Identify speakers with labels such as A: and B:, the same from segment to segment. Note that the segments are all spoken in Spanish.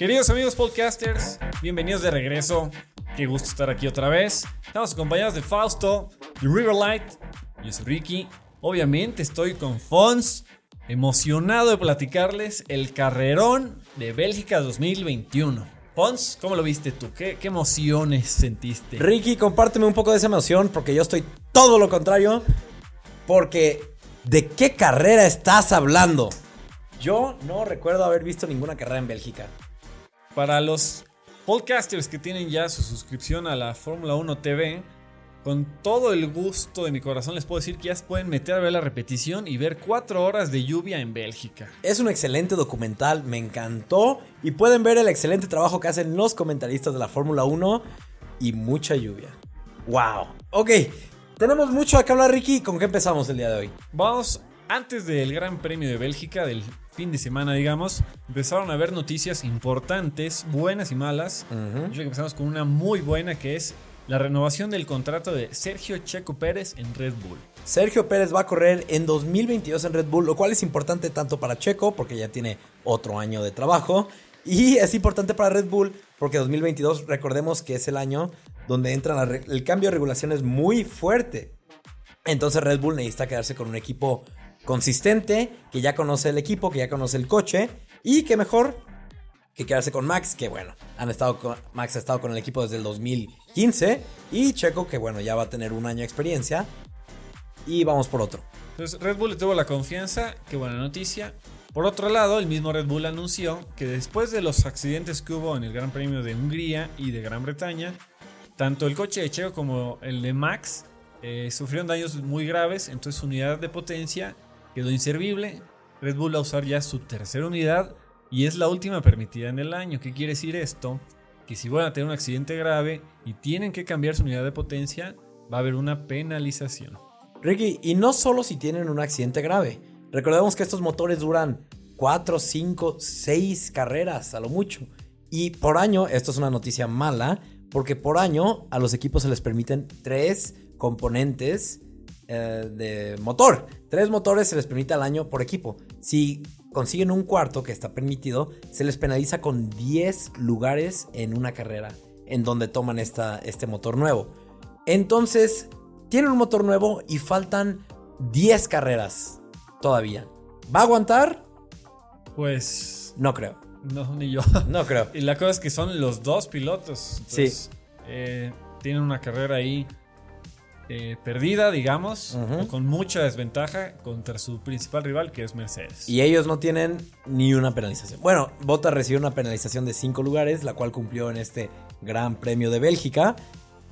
A: Queridos amigos podcasters, bienvenidos de regreso. Qué gusto estar aquí otra vez. Estamos acompañados de Fausto, de Riverlight. Yo soy Ricky. Obviamente estoy con Fons, emocionado de platicarles el carrerón de Bélgica 2021. Fons, ¿cómo lo viste tú? ¿Qué, qué emociones sentiste?
B: Ricky, compárteme un poco de esa emoción porque yo estoy todo lo contrario. Porque, ¿de qué carrera estás hablando? Yo no recuerdo haber visto ninguna carrera en Bélgica.
A: Para los podcasters que tienen ya su suscripción a la Fórmula 1 TV, con todo el gusto de mi corazón les puedo decir que ya se pueden meter a ver la repetición y ver cuatro horas de lluvia en Bélgica.
B: Es un excelente documental, me encantó. Y pueden ver el excelente trabajo que hacen los comentaristas de la Fórmula 1 y mucha lluvia. ¡Wow! Ok, tenemos mucho acá hablar, Ricky. ¿Con qué empezamos el día de hoy?
A: Vamos, antes del Gran Premio de Bélgica, del fin de semana, digamos, empezaron a haber noticias importantes, buenas y malas. Yo creo que empezamos con una muy buena que es la renovación del contrato de Sergio Checo Pérez en Red Bull.
B: Sergio Pérez va a correr en 2022 en Red Bull, lo cual es importante tanto para Checo, porque ya tiene otro año de trabajo, y es importante para Red Bull, porque 2022, recordemos que es el año donde entra el cambio de regulaciones muy fuerte. Entonces Red Bull necesita quedarse con un equipo consistente, que ya conoce el equipo, que ya conoce el coche y que mejor que quedarse con Max, que bueno, han estado Max ha estado con el equipo desde el 2015 y Checo que bueno, ya va a tener un año de experiencia y vamos por otro.
A: Entonces Red Bull le tuvo la confianza, qué buena noticia. Por otro lado, el mismo Red Bull anunció que después de los accidentes que hubo en el Gran Premio de Hungría y de Gran Bretaña, tanto el coche de Checo como el de Max eh, sufrieron daños muy graves, entonces su unidad de potencia quedó inservible. Red Bull va a usar ya su tercera unidad y es la última permitida en el año. ¿Qué quiere decir esto? Que si van a tener un accidente grave y tienen que cambiar su unidad de potencia, va a haber una penalización.
B: Ricky, y no solo si tienen un accidente grave. Recordemos que estos motores duran 4, 5, 6 carreras a lo mucho. Y por año, esto es una noticia mala, porque por año a los equipos se les permiten 3 componentes eh, de motor. Tres motores se les permite al año por equipo. Si consiguen un cuarto que está permitido, se les penaliza con 10 lugares en una carrera en donde toman esta, este motor nuevo. Entonces, tienen un motor nuevo y faltan 10 carreras todavía. ¿Va a aguantar?
A: Pues...
B: No creo.
A: No, ni yo.
B: No creo.
A: y la cosa es que son los dos pilotos.
B: sí.
A: Eh, tienen una carrera ahí eh, perdida, digamos, con mucha desventaja contra su principal rival, que es Mercedes.
B: Y ellos no tienen ni una penalización. Bueno, Bottas recibió una penalización de 5 lugares, la cual cumplió en este Gran Premio de Bélgica.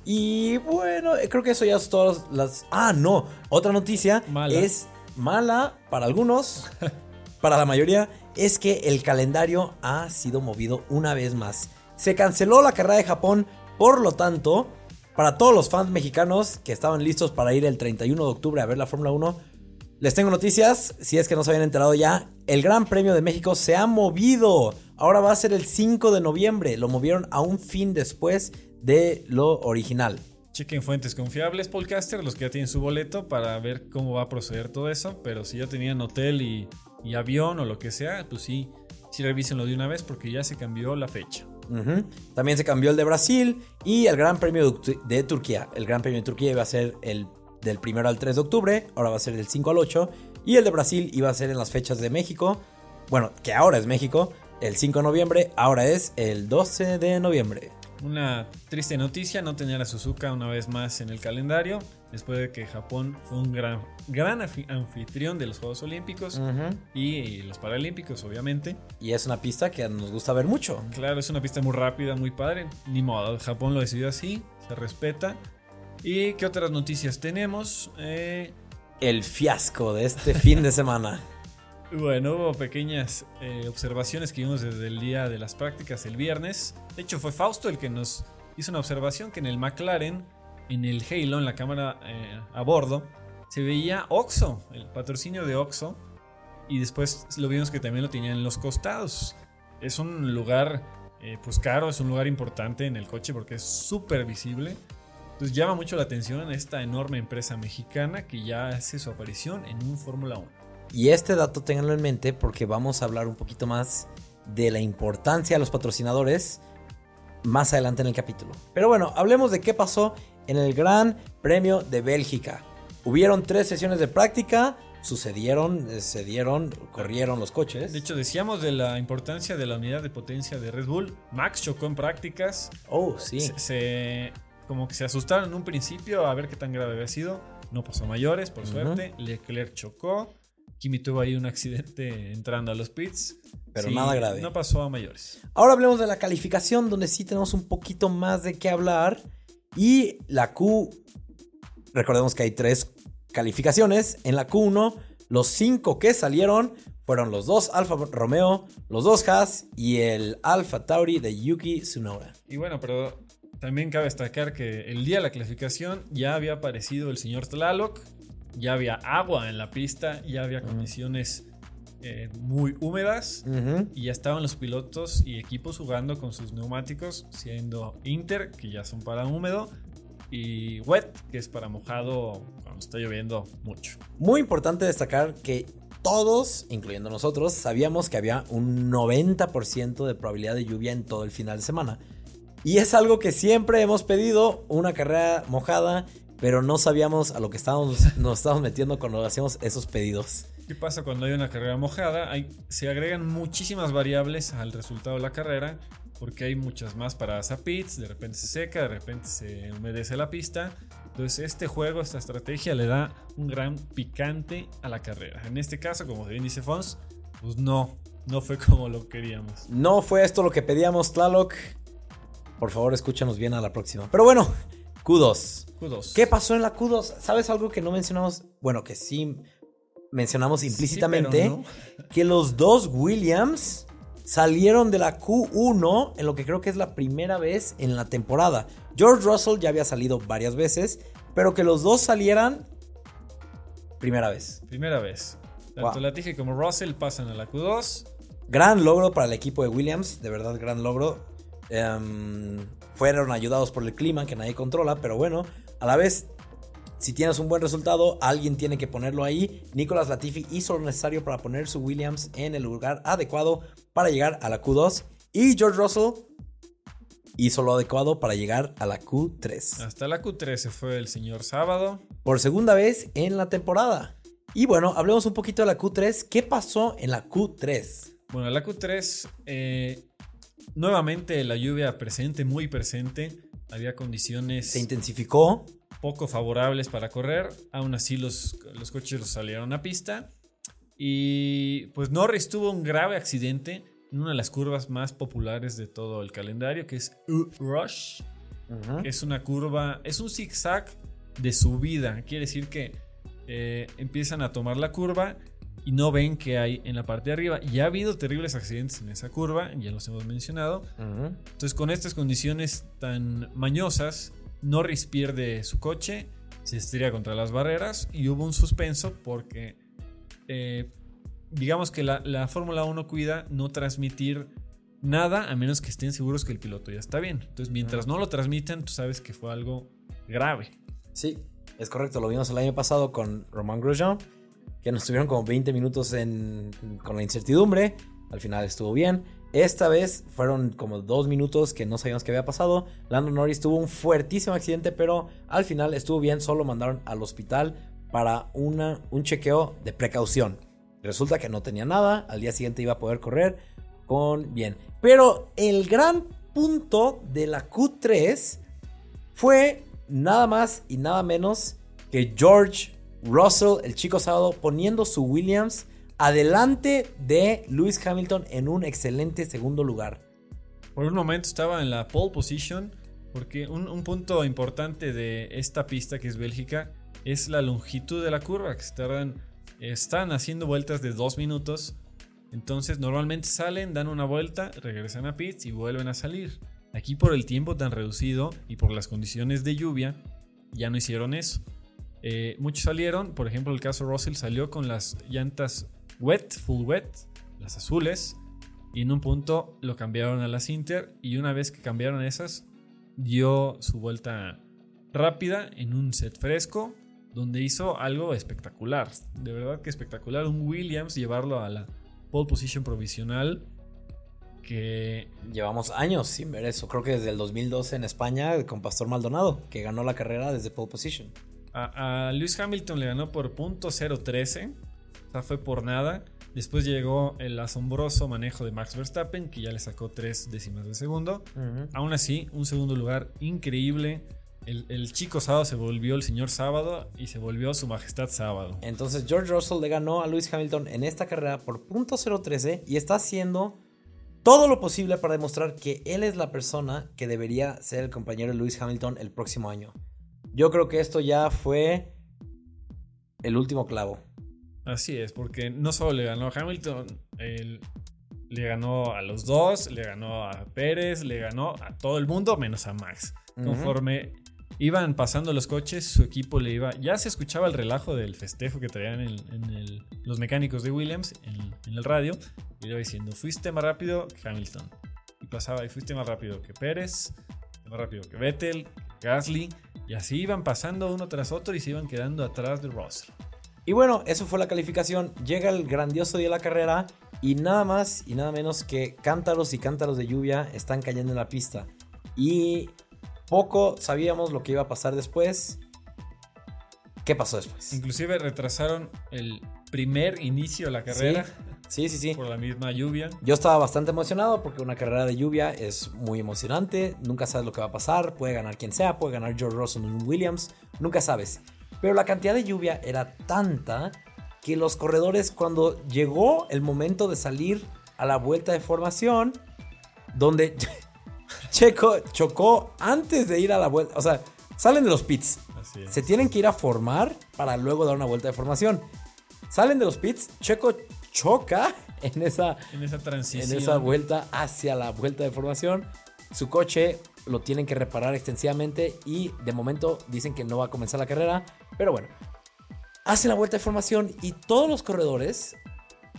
B: Y bueno, creo que eso ya es todas las... Ah, no, otra noticia es mala para algunos, para la mayoría, es que el calendario ha sido movido una vez más. Se canceló la carrera de Japón, por lo tanto, para todos los fans mexicanos que estaban listos para ir el 31 de octubre a ver la Fórmula 1, les tengo noticias, si es que no se habían enterado ya, el Gran Premio de México se ha movido. Ahora va a ser el 5 de noviembre, lo movieron a un fin después de lo original.
A: Chequen fuentes confiables, podcaster, los que ya tienen su boleto para ver cómo va a proceder todo eso, pero si ya tenían hotel y, avión o lo que sea, pues sí, sí revísenlo de una vez porque ya se cambió la fecha.
B: También se cambió el de Brasil y el Gran Premio de Turquía. El Gran Premio de Turquía iba a ser el del 1 al 3 de octubre, ahora va a ser del 5 al 8. Y el de Brasil iba a ser en las fechas de México. Bueno, que ahora es México, el 5 de noviembre, ahora es el 12 de noviembre.
A: Una triste noticia, no tener a Suzuka una vez más en el calendario, después de que Japón fue un gran, gran anfitrión de los Juegos Olímpicos y los Paralímpicos, obviamente.
B: Y es una pista que nos gusta ver mucho.
A: Claro, es una pista muy rápida, muy padre. Ni modo, Japón lo decidió así, se respeta. ¿Y qué otras noticias tenemos?
B: Eh, el fiasco de este fin de semana.
A: Bueno, hubo pequeñas eh, observaciones que vimos desde el día de las prácticas el viernes. De hecho, fue Fausto el que nos hizo una observación que en el McLaren, en el Halo, en la cámara eh, a bordo, se veía Oxo, el patrocinio de Oxo. Y después lo vimos que también lo tenían en los costados. Es un lugar, eh, pues caro, es un lugar importante en el coche porque es súper visible. Entonces llama mucho la atención en esta enorme empresa mexicana que ya hace su aparición en un Fórmula 1.
B: Y este dato ténganlo en mente porque vamos a hablar un poquito más de la importancia de los patrocinadores más adelante en el capítulo. Pero bueno, hablemos de qué pasó en el Gran Premio de Bélgica. Hubieron tres sesiones de práctica, sucedieron, eh, se dieron, corrieron los coches.
A: De hecho, decíamos de la importancia de la unidad de potencia de Red Bull. Max chocó en prácticas.
B: Oh, sí.
A: Se, se- como que se asustaron en un principio a ver qué tan grave había sido. No pasó mayores, por suerte. Leclerc chocó. Kimi tuvo ahí un accidente entrando a los pits.
B: Pero nada grave.
A: No pasó a mayores.
B: Ahora hablemos de la calificación, donde sí tenemos un poquito más de qué hablar. Y la Q, recordemos que hay tres calificaciones. En la Q1, los cinco que salieron fueron los dos Alfa Romeo, los dos Haas y el Alfa Tauri de Yuki Tsunoda.
A: Y bueno, pero también cabe destacar que el día de la clasificación ya había aparecido el señor Tlaloc, ya había agua en la pista, ya había condiciones eh, muy húmedas y ya estaban los pilotos y equipos jugando con sus neumáticos, siendo Inter, que ya son para húmedo, y Wet, que es para mojado cuando está lloviendo mucho.
B: Muy importante destacar que todos, incluyendo nosotros, sabíamos que había un 90% de probabilidad de lluvia en todo el final de semana. Y es algo que siempre hemos pedido, una carrera mojada, pero no sabíamos a lo que estábamos, nos estábamos metiendo cuando hacíamos esos pedidos.
A: ¿Qué pasa cuando hay una carrera mojada? Hay- se agregan muchísimas variables al resultado de la carrera, porque hay muchas más paradas a pits, de repente se seca, de repente se humedece la pista. Entonces este juego, esta estrategia le da un gran picante a la carrera. En este caso, como bien dice Fons, pues no, no fue como lo queríamos.
B: No fue esto lo que pedíamos, Tlaloc. Por favor, escúchanos bien a la próxima. Pero bueno, Q2.
A: Q2.
B: ¿Qué pasó en la Q2? ¿Sabes algo que no mencionamos? Bueno, que sí mencionamos implícitamente.
A: no.
B: Que los dos Williams salieron de la Q1 en lo que creo que es la primera vez en la temporada. George Russell ya había salido varias veces, pero que los dos salieran primera vez.
A: Primera vez. Tanto
B: Wow.
A: Latifi como Russell pasan a la Q2.
B: Gran logro para el equipo de Williams, de verdad gran logro. Em, fueron ayudados por el clima que nadie controla, pero bueno, a la vez, si tienes un buen resultado, alguien tiene que ponerlo ahí. Nicolas Latifi hizo lo necesario para poner su Williams en el lugar adecuado para llegar a la Q2 y George Russell hizo lo adecuado para llegar a la Q3
A: Hasta la Q3 se fue el señor Sábado.
B: por segunda vez en la temporada. Y bueno, hablemos un poquito de la Q3. ¿Qué pasó en la Q3?
A: Bueno, la Q3, eh, nuevamente la lluvia presente, muy presente. Había condiciones
B: Se intensificó.
A: poco favorables para correr. Aún así, los, los coches los salieron a pista. Y pues Norris tuvo un grave accidente en una de las curvas más populares de todo el calendario, que es U-Rush. es una curva, es un zigzag de subida. Quiere decir que eh, empiezan a tomar la curva y no ven que hay en la parte de arriba. Y ha habido terribles accidentes en esa curva, ya los hemos mencionado. Entonces, con estas condiciones tan mañosas, Norris pierde su coche, se estrella contra las barreras y hubo un suspenso porque, eh, digamos que la, la Fórmula 1 cuida no transmitir nada a menos que estén seguros que el piloto ya está bien. Entonces, mientras no lo transmitan, tú sabes que fue algo grave.
B: Sí, es correcto. Lo vimos el año pasado con Romain Grosjean, que nos tuvieron como 20 minutos con la incertidumbre. Al final estuvo bien. Esta vez fueron como dos minutos que no sabíamos qué había pasado. Lando Norris tuvo un fuertísimo accidente, pero al final estuvo bien. Solo mandaron al hospital para una, un chequeo de precaución. Resulta que no tenía nada. Al día siguiente iba a poder correr con bien. Pero el gran punto de la Q3 fue nada más y nada menos que George Russell, el chico sábado, poniendo su Williams adelante de Lewis Hamilton en un excelente segundo lugar.
A: Por un momento estaba en la pole position, porque un, un punto importante de esta pista que es Bélgica es la longitud de la curva, que están haciendo vueltas de dos minutos. Entonces normalmente salen, dan una vuelta, regresan a pits y vuelven a salir. Aquí por el tiempo tan reducido y por las condiciones de lluvia, ya no hicieron eso. Eh, muchos salieron, por ejemplo el caso Russell salió con las llantas wet, full wet, las azules, y en un punto lo cambiaron a las Inter y una vez que cambiaron esas, dio su vuelta rápida en un set fresco donde hizo algo espectacular. De verdad que espectacular. Un Williams llevarlo a la pole position provisional que
B: Llevamos años sin ver eso. Creo que desde el 2012 en España con Pastor Maldonado, que ganó la carrera desde pole position.
A: A, a Lewis Hamilton le ganó por punto .013, o sea, fue por nada. Después llegó el asombroso manejo de Max Verstappen, que ya le sacó tres décimas de segundo. Aún así, un segundo lugar increíble. El, el chico sábado se volvió el señor sábado y se volvió su majestad sábado.
B: Entonces George Russell le ganó a Lewis Hamilton en esta carrera por punto .013 y está haciendo todo lo posible para demostrar que él es la persona que debería ser el compañero de Lewis Hamilton el próximo año. Yo creo que esto ya fue el último clavo.
A: Así es, porque no solo le ganó a Hamilton, él le ganó a los dos, le ganó a Pérez, le ganó a todo el mundo menos a Max. Conforme iban pasando los coches, su equipo le iba. Ya se escuchaba el relajo del festejo que traían en, en el- los mecánicos de Williams en, en el radio. Y iba diciendo: Fuiste más rápido que Hamilton. Y pasaba, y fuiste más rápido que Pérez, más rápido que Vettel, que Gasly. Y así iban pasando uno tras otro y se iban quedando atrás de Russell.
B: Y bueno, eso fue la calificación. Llega el grandioso día de la carrera y nada más y nada menos que cántaros y cántaros de lluvia están cayendo en la pista. Y poco sabíamos lo que iba a pasar después. ¿Qué pasó después?
A: Inclusive retrasaron el primer inicio de la carrera
B: Sí, sí, sí.
A: por la misma lluvia.
B: Yo estaba bastante emocionado porque una carrera de lluvia es muy emocionante. Nunca sabes lo que va a pasar. Puede ganar quien sea, puede ganar George Russell un Williams. Nunca sabes. Pero la cantidad de lluvia era tanta que los corredores, cuando llegó el momento de salir a la vuelta de formación, donde Checo chocó antes de ir a la vuelta, o sea, salen de los pits,
A: Así es.
B: se tienen que ir a formar para luego dar una vuelta de formación. Salen de los pits, Checo choca en esa
A: En esa transición.
B: en esa vuelta hacia la vuelta de formación. Su coche lo tienen que reparar extensivamente y de momento dicen que no va a comenzar la carrera. Pero bueno, hacen la vuelta de formación y todos los corredores,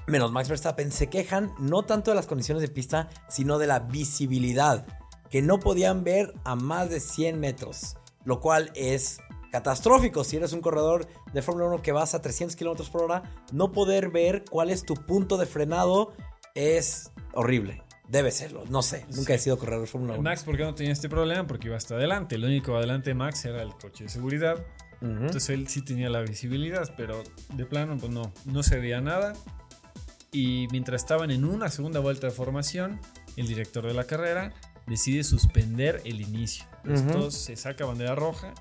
B: menos Max Verstappen, se quejan no tanto de las condiciones de pista, sino de la visibilidad, que no podían ver a más de 100 metros, lo cual es catastrófico si eres un corredor de Fórmula 1 que vas a 300 kilómetros por hora, no poder ver cuál es tu punto de frenado es horrible. Debe serlo, no sé, nunca he sido corredor de Fórmula 1.
A: Max, ¿por qué no tenía este problema? Porque iba hasta adelante. El único adelante de Max era el coche de seguridad.
B: Ujú.
A: Entonces él sí tenía la visibilidad, pero de plano, pues no, no se veía nada. Y mientras estaban en una segunda vuelta de formación, el director de la carrera decide suspender el inicio. Entonces,
B: Ujú.
A: todos se saca bandera roja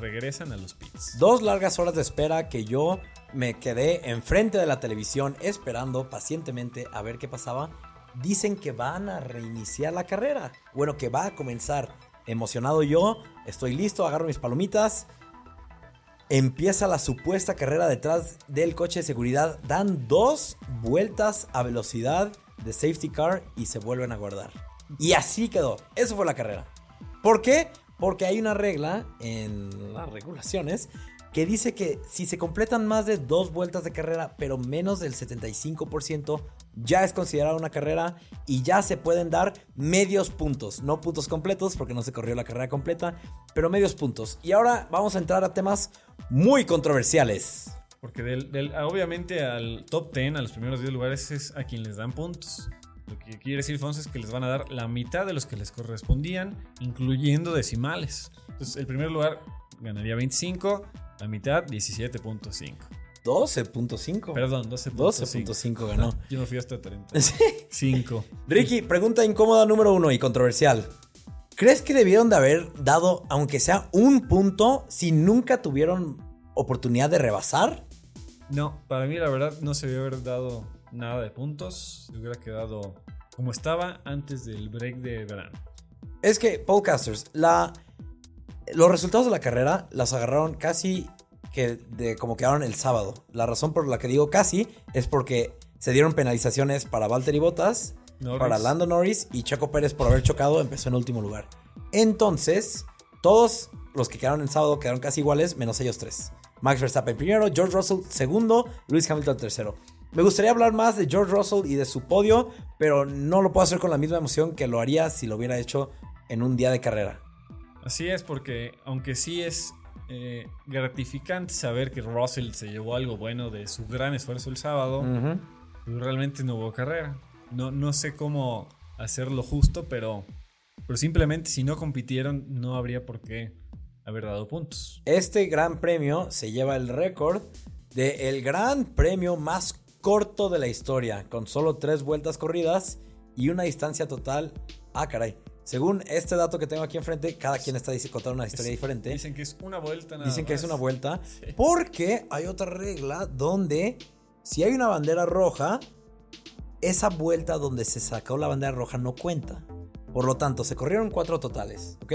A: regresan a los pits.
B: Dos largas horas de espera que yo me quedé enfrente de la televisión esperando pacientemente a ver qué pasaba. Dicen que van a reiniciar la carrera. Bueno, que va a comenzar. Emocionado yo, estoy listo, agarro mis palomitas. Empieza la supuesta carrera detrás del coche de seguridad. Dan dos vueltas a velocidad de safety car y se vuelven a guardar. Y así quedó. Eso fue la carrera. ¿Por qué? Porque hay una regla en las regulaciones que dice que si se completan más de dos vueltas de carrera, pero menos del 75%, ya es considerada una carrera y ya se pueden dar medios puntos, no puntos completos porque no se corrió la carrera completa, pero medios puntos. Y ahora vamos a entrar a temas muy controversiales.
A: Porque del, obviamente al top 10, a los primeros 10 lugares, es a quien les dan puntos. Lo que quiere decir, Fonse, es que les van a dar la mitad de los que les correspondían, incluyendo decimales. Entonces, el primer lugar ganaría 25, la mitad 17.5.
B: 12.5.
A: Perdón, 12.5.
B: 12.5 ganó.
A: Yo me fui hasta 30.
B: Sí.
A: 5.
B: Ricky, pregunta incómoda número uno y controversial. ¿Crees que debieron de haber dado, aunque sea un punto, si nunca tuvieron oportunidad de rebasar?
A: No, para mí la verdad no se debió haber dado nada de puntos. Se hubiera quedado como estaba antes del break de verano.
B: Es que, podcasters, la, los resultados de la carrera las agarraron casi que de como quedaron el sábado. La razón por la que digo casi es porque se dieron penalizaciones para Valtteri Bottas,
A: Norris.
B: para Lando Norris y Checo Pérez por haber chocado empezó en último lugar. Entonces, todos los que quedaron el sábado quedaron casi iguales, menos ellos tres. Max Verstappen primero, George Russell segundo, Lewis Hamilton tercero. Me gustaría hablar más de George Russell y de su podio, pero no lo puedo hacer con la misma emoción que lo haría si lo hubiera hecho en un día de carrera.
A: Así es, porque aunque sí es eh, gratificante saber que Russell se llevó algo bueno de su gran esfuerzo el sábado, pues realmente no hubo carrera. No, no sé cómo hacer lo justo, pero, pero simplemente si no compitieron no habría por qué haber dado puntos.
B: Este gran premio se lleva el récord de el gran premio más corto de la historia, con solo tres vueltas corridas y una distancia total. Ah, caray. Según este dato que tengo aquí enfrente, cada quien está contando una historia diferente.
A: Dicen que es una vuelta nada
B: Dicen que
A: más.
B: es una vuelta. Porque hay otra regla donde si hay una bandera roja, esa vuelta donde se sacó la bandera roja no cuenta. Por lo tanto, se corrieron cuatro totales, ¿ok?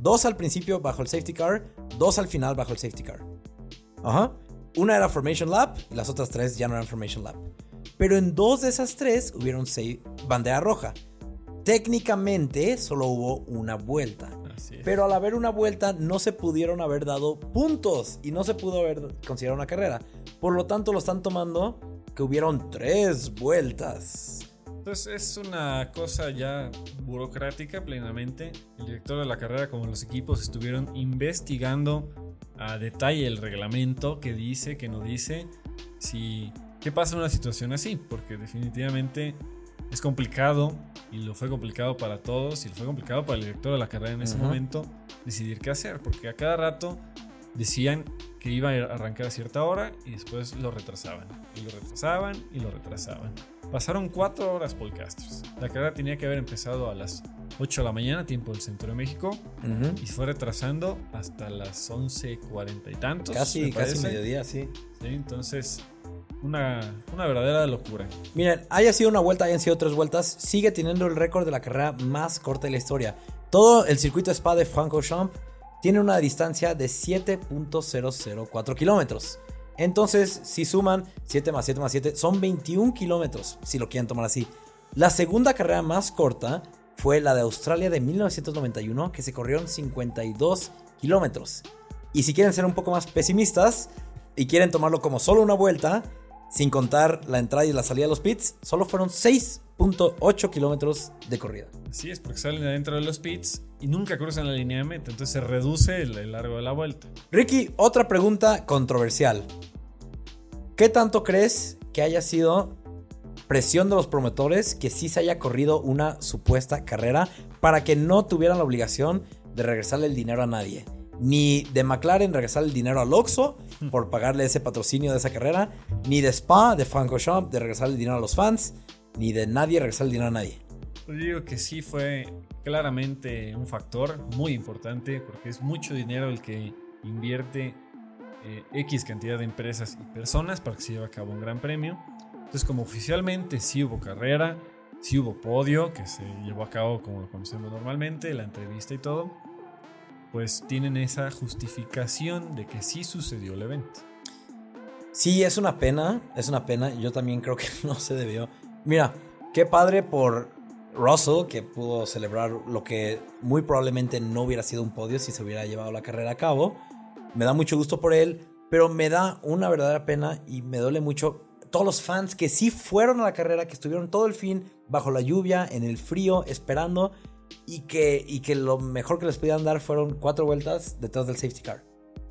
B: Dos al principio bajo el safety car, dos al final bajo el safety car. Ajá. Una era Formation Lap y las otras tres ya no eran Formation Lap. Pero en dos de esas tres hubieron seis bandera roja. Técnicamente solo hubo una vuelta. Pero al haber una vuelta no se pudieron haber dado puntos y no se pudo haber considerado una carrera. Por lo tanto lo están tomando que hubieron tres vueltas.
A: Entonces es una cosa ya burocrática plenamente. El director de la carrera como los equipos estuvieron investigando a detalle el reglamento que dice, que no dice, si qué pasa en una situación así, porque definitivamente es complicado y lo fue complicado para todos y lo fue complicado para el director de la carrera en ese
B: Ujú.
A: momento decidir qué hacer, porque a cada rato decían que iba a arrancar a cierta hora y después lo retrasaban. Y lo retrasaban y lo retrasaban. Pasaron cuatro horas podcasters. La carrera tenía que haber empezado a las 8 de la mañana, tiempo del centro de México, y fue retrasando hasta las 11.40 y tantos.
B: Casi,
A: me
B: casi mediodía, sí.
A: Sí, entonces, una, una verdadera locura.
B: Miren, haya sido una vuelta, hayan sido tres vueltas, sigue teniendo el récord de la carrera más corta de la historia. Todo el circuito Spa de Francorchamps tiene una distancia de 7.004 kilómetros. Entonces, si suman 7 más 7 más 7, son 21 kilómetros, si lo quieren tomar así. La segunda carrera más corta fue la de Australia de 1991, que se corrieron 52 kilómetros. Y si quieren ser un poco más pesimistas y quieren tomarlo como solo una vuelta, sin contar la entrada y la salida de los pits, solo fueron 6.8 kilómetros de corrida.
A: Así es, porque salen adentro de los pits y nunca cruzan la línea de meta, entonces se reduce el, el largo de la vuelta.
B: Ricky, otra pregunta controversial. ¿Qué tanto crees que haya sido presión de los promotores que sí se haya corrido una supuesta carrera para que no tuvieran la obligación de regresarle el dinero a nadie? Ni de McLaren regresar el dinero al Oxxo por pagarle ese patrocinio de esa carrera, ni de Spa, de Francorchamps, de regresar el dinero a los fans, ni de nadie regresar el dinero a nadie.
A: Yo digo que sí fue claramente un factor muy importante porque es mucho dinero el que invierte eh, X cantidad de empresas y personas para que se lleve a cabo un gran premio. Entonces como oficialmente sí hubo carrera, sí hubo podio que se llevó a cabo como lo conocemos normalmente, la entrevista y todo, pues tienen esa justificación de que sí sucedió el evento.
B: Sí, es una pena, es una pena. Yo también creo que no se debió. Mira, qué padre por Russell que pudo celebrar lo que muy probablemente no hubiera sido un podio si se hubiera llevado la carrera a cabo. Me da mucho gusto por él, pero me da una verdadera pena y me duele mucho todos los fans que sí fueron a la carrera, que estuvieron todo el fin bajo la lluvia, en el frío, esperando y que, y que lo mejor que les podían dar fueron cuatro vueltas detrás del safety car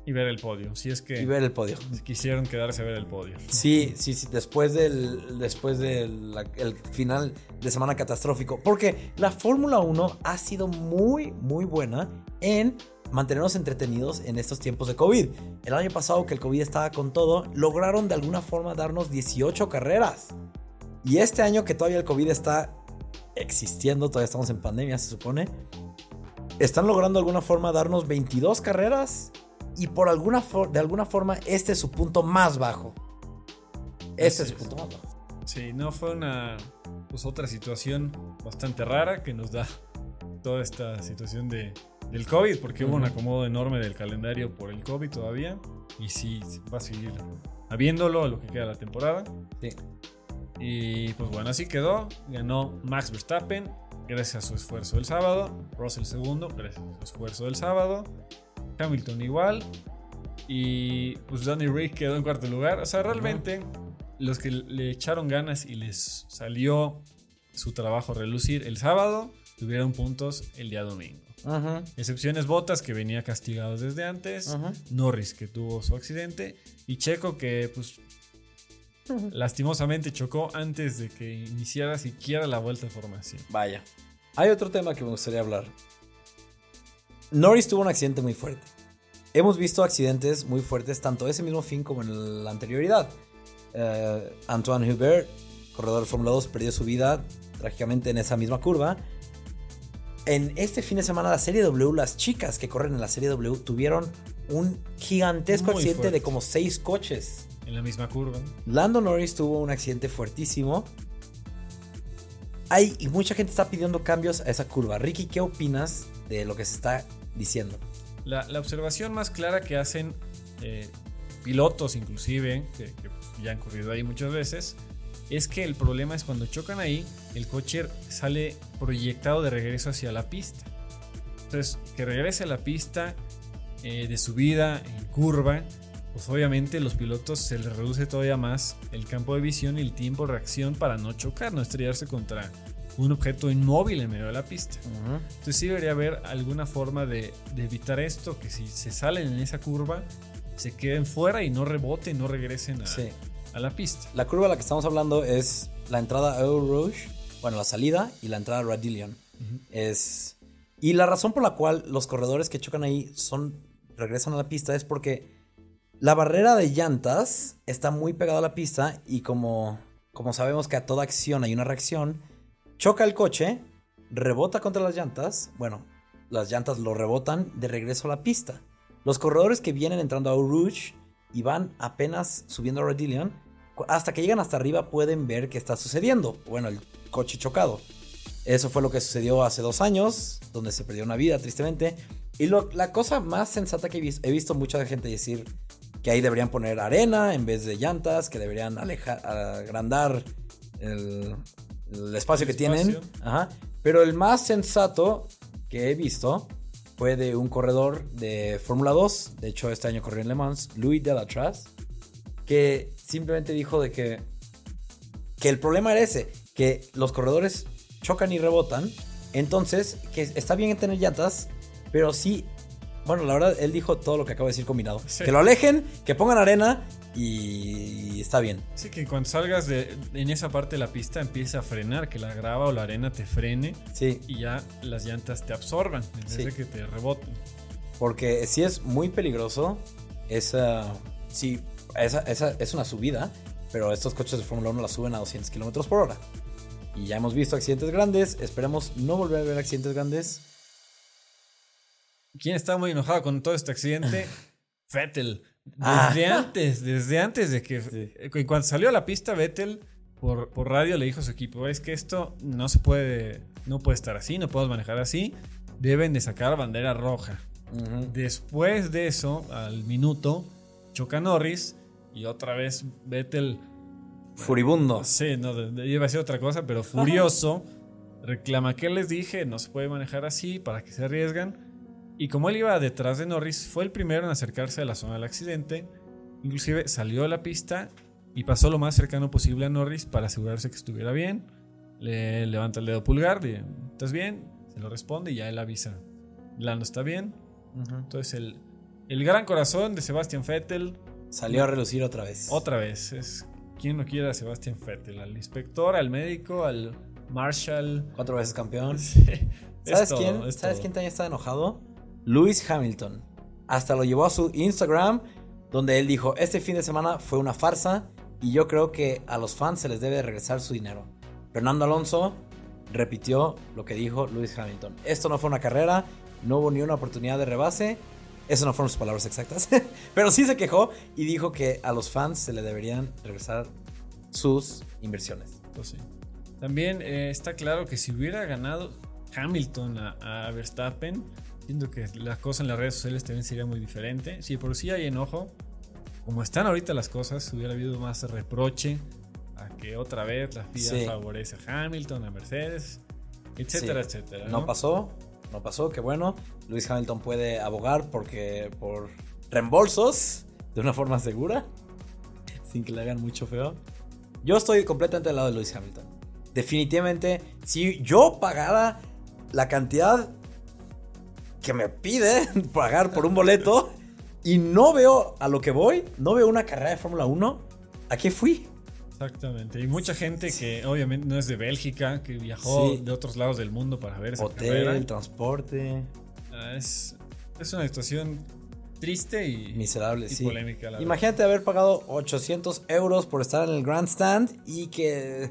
A: Y ver el podio, si es que
B: y ver el podio.
A: quisieron quedarse a ver el podio.
B: Sí, sí, sí, después del, después del el final de semana catastrófico. Porque la Fórmula 1 ha sido muy, muy buena en mantenernos entretenidos en estos tiempos de COVID. El año pasado que el COVID estaba con todo, lograron de alguna forma darnos 18 carreras. Y este año que todavía el COVID está existiendo, todavía estamos en pandemia, se supone, están logrando de alguna forma darnos 22 carreras. Y por alguna de alguna forma, este es su punto más bajo. Este es su punto más bajo.
A: Sí, no fue una pues otra situación bastante rara que nos da toda esta situación de, del COVID, porque hubo un acomodo enorme del calendario por el COVID todavía. Y sí, va a seguir habiéndolo a lo que queda de la temporada.
B: Sí.
A: Y pues bueno, así quedó. Ganó Max Verstappen gracias a su esfuerzo del sábado. Russell segundo gracias a su esfuerzo del sábado. Hamilton igual. Y pues Danny Rick quedó en cuarto lugar. O sea, realmente los que le echaron ganas y les salió su trabajo relucir el sábado, tuvieron puntos el día domingo. Excepciones Botas que venía castigado desde antes. Norris que tuvo su accidente. Y Checo que pues lastimosamente chocó antes de que iniciara siquiera la vuelta de formación.
B: Vaya. Hay otro tema que me gustaría hablar. Norris tuvo un accidente muy fuerte. Hemos visto accidentes muy fuertes tanto ese mismo fin como en la anterioridad. Eh, Antoine Hubert, corredor de Fórmula 2, perdió su vida trágicamente en esa misma curva. En este fin de semana la Serie W, las chicas que corren en la Serie W tuvieron un gigantesco
A: Muy
B: accidente
A: fuerte.
B: de como seis coches.
A: En la misma curva.
B: Lando Norris tuvo un accidente fuertísimo. Hay, y mucha gente está pidiendo cambios a esa curva. Ricky, ¿qué opinas de lo que se está diciendo?
A: La, la observación más clara que hacen eh, pilotos inclusive, que, que ya han corrido ahí muchas veces, es que el problema es cuando chocan ahí, el coche sale proyectado de regreso hacia la pista. Entonces, que regrese a la pista eh, de subida en curva, pues obviamente los pilotos se les reduce todavía más el campo de visión y el tiempo de reacción para no chocar, no estrellarse contra un objeto inmóvil en medio de la pista. Entonces sí debería haber alguna forma de, de evitar esto, que si se salen en esa curva, se queden fuera y no reboten, no regresen a,
B: Sí.
A: A la pista.
B: La curva a la que estamos hablando es la entrada a Eau Rouge, bueno, la salida y la entrada a Radillion. Es y la razón por la cual los corredores que chocan ahí son regresan a la pista es porque la barrera de llantas está muy pegada a la pista y como como sabemos que a toda acción hay una reacción, choca el coche, rebota contra las llantas, bueno, las llantas lo rebotan de regreso a la pista. Los corredores que vienen entrando a Eau Rouge y van apenas subiendo a Radillion, cu- hasta que llegan hasta arriba pueden ver qué está sucediendo. Bueno, el coche chocado. Eso fue lo que sucedió hace dos años, donde se perdió una vida, tristemente. Y lo- la cosa más sensata que he visto, he visto mucha gente decir que ahí deberían poner arena en vez de llantas, que deberían alejar, agrandar el, el espacio
A: El
B: que tienen. Ajá. Pero el más sensato que he visto fue de un corredor de Fórmula 2. De hecho, este año corrió en Le Mans, Louis Delatraz, que simplemente dijo de que, que el problema era ese, que los corredores chocan y rebotan. Entonces, que está bien tener llantas, pero sí. Bueno, la verdad, él dijo todo lo que acabo de decir combinado.
A: Sí.
B: Que lo alejen, que pongan arena y está bien.
A: Así que cuando salgas de, en esa parte de la pista empieza a frenar, que la grava o la arena te frene
B: Sí,
A: y ya las llantas te absorban en vez
B: Sí.
A: de que te reboten.
B: Porque sí es muy peligroso. Esa. Sí, esa, esa es una subida. Pero estos coches de Fórmula 1 la suben a 200 kilómetros por hora. Y ya hemos visto accidentes grandes. Esperemos no volver a ver accidentes grandes.
A: ¿Quién está muy enojado con todo este accidente? Vettel.
B: Ah.
A: Desde antes, desde antes de que.
B: Sí.
A: Cuando salió a la pista, Vettel por, por radio le dijo a su equipo: es que esto no se puede. No puede estar así, no podemos manejar así. Deben de sacar bandera roja. Después de eso, al minuto, choca Norris y otra vez Vettel
B: Furibundo.
A: Sí, no, iba a decir otra cosa, pero furioso. reclama que les dije, no se puede manejar así, para que se arriesgan. Y como él iba detrás de Norris, fue el primero en acercarse a la zona del accidente. Inclusive salió a la pista y pasó lo más cercano posible a Norris para asegurarse que estuviera bien. Le levanta el dedo pulgar, dice, ¿estás bien? Se lo responde y ya él avisa. Lando está bien. Entonces el, el gran corazón de Sebastian Vettel
B: Salió a relucir otra vez.
A: otra vez, es quien no quiere a Sebastian Vettel, al inspector, al médico, al Marshall.
B: Cuatro veces campeón.
A: Sí, es
B: ¿Sabes
A: todo,
B: quién?
A: es
B: ¿Sabes
A: todo.
B: quién también está enojado? Lewis Hamilton. Hasta lo llevó a su Instagram, donde él dijo: Este fin de semana fue una farsa y yo creo que a los fans se les debe regresar su dinero. Fernando Alonso repitió lo que dijo Lewis Hamilton: Esto no fue una carrera, no hubo ni una oportunidad de rebase. Eso no fueron sus palabras exactas, pero sí se quejó y dijo que a los fans se le deberían regresar sus inversiones.
A: Pues sí. También eh, está claro que si hubiera ganado Hamilton a, a Verstappen, siento que la cosa en las redes sociales también sería muy diferente. Si por sí hay enojo, como están ahorita las cosas, hubiera habido más reproche a que otra vez la FIA
B: Sí.
A: favorece a Hamilton, a Mercedes, etcétera,
B: Sí.
A: etcétera.
B: No pasó, no pasó, qué bueno. Lewis Hamilton puede abogar porque por reembolsos de una forma segura, sin que le hagan mucho feo. Yo estoy completamente al lado de Lewis Hamilton. Definitivamente, si yo pagara la cantidad que me pide pagar por un boleto y no veo a lo que voy, no veo una carrera de Fórmula 1, ¿a qué fui?
A: Exactamente. Y mucha gente que obviamente no es de Bélgica, que viajó
B: Sí.
A: de otros lados del mundo para ver esa
B: Hotel,
A: carrera.
B: transporte,
A: Ah, Es, es una situación triste y,
B: miserable,
A: y
B: sí.
A: polémica. La
B: Imagínate haber pagado 800 euros por estar en el grandstand y que eh,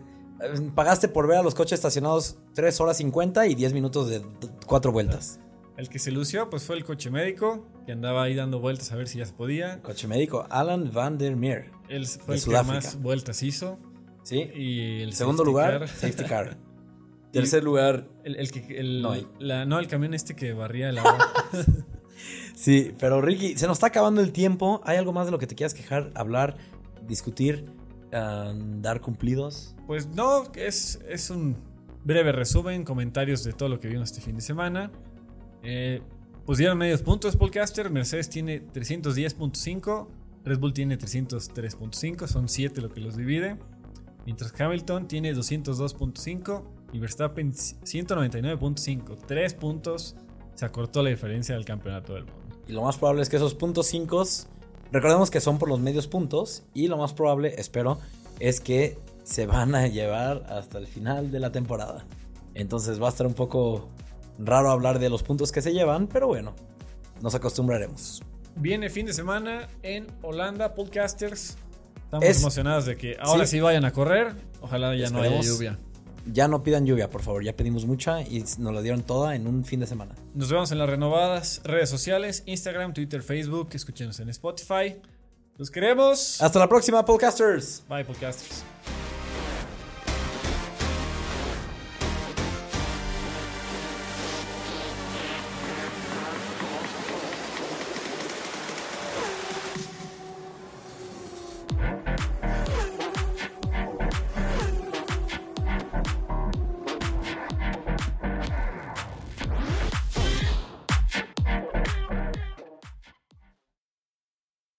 B: pagaste por ver a los coches estacionados 3 horas 50 y 10 minutos de 4 vueltas.
A: El que se lució pues fue el coche médico, que andaba ahí dando vueltas a ver si ya se podía.
B: Coche médico, Alan van der Meer.
A: Él fue
B: De
A: el que más vueltas hizo.
B: ¿Sí?
A: Y el
B: segundo
A: safety
B: lugar,
A: car.
B: safety car. Tercer lugar,
A: El, el que, el,
B: No hay.
A: la- no, el camión este que barría el agua.
B: Sí, pero Ricky, se nos está acabando el tiempo. ¿Hay algo más de lo que te quieras quejar, hablar, discutir, ah, dar cumplidos?
A: Pues no, es, es un breve resumen, comentarios de todo lo que vimos este fin de semana. Eh, pues dieron medios puntos Podcaster, Mercedes tiene 310.5, Red Bull tiene 303.5, son 7 lo que los divide. Mientras Hamilton tiene 202.5 y Verstappen 199.5. 3 puntos se acortó la diferencia del campeonato del mundo.
B: Y lo más probable es que esos puntos 5, recordemos que son por los medios puntos, y lo más probable, espero, es que se van a llevar hasta el final de la temporada. Entonces va a estar un poco raro hablar de los puntos que se llevan, pero bueno, nos acostumbraremos.
A: Viene fin de semana en Holanda, Podcasters. Estamos
B: Es-
A: emocionados de que ahora sí.
B: Sí.
A: vayan a correr. Ojalá ya no haya lluvia.
B: Ya no pidan lluvia, por favor, ya pedimos mucha y nos lo dieron toda en un fin de semana.
A: Nos vemos en las renovadas redes sociales: Instagram, Twitter, Facebook. Escúchenos en Spotify. Los queremos.
B: Hasta la próxima, podcasters.
A: Bye, podcasters.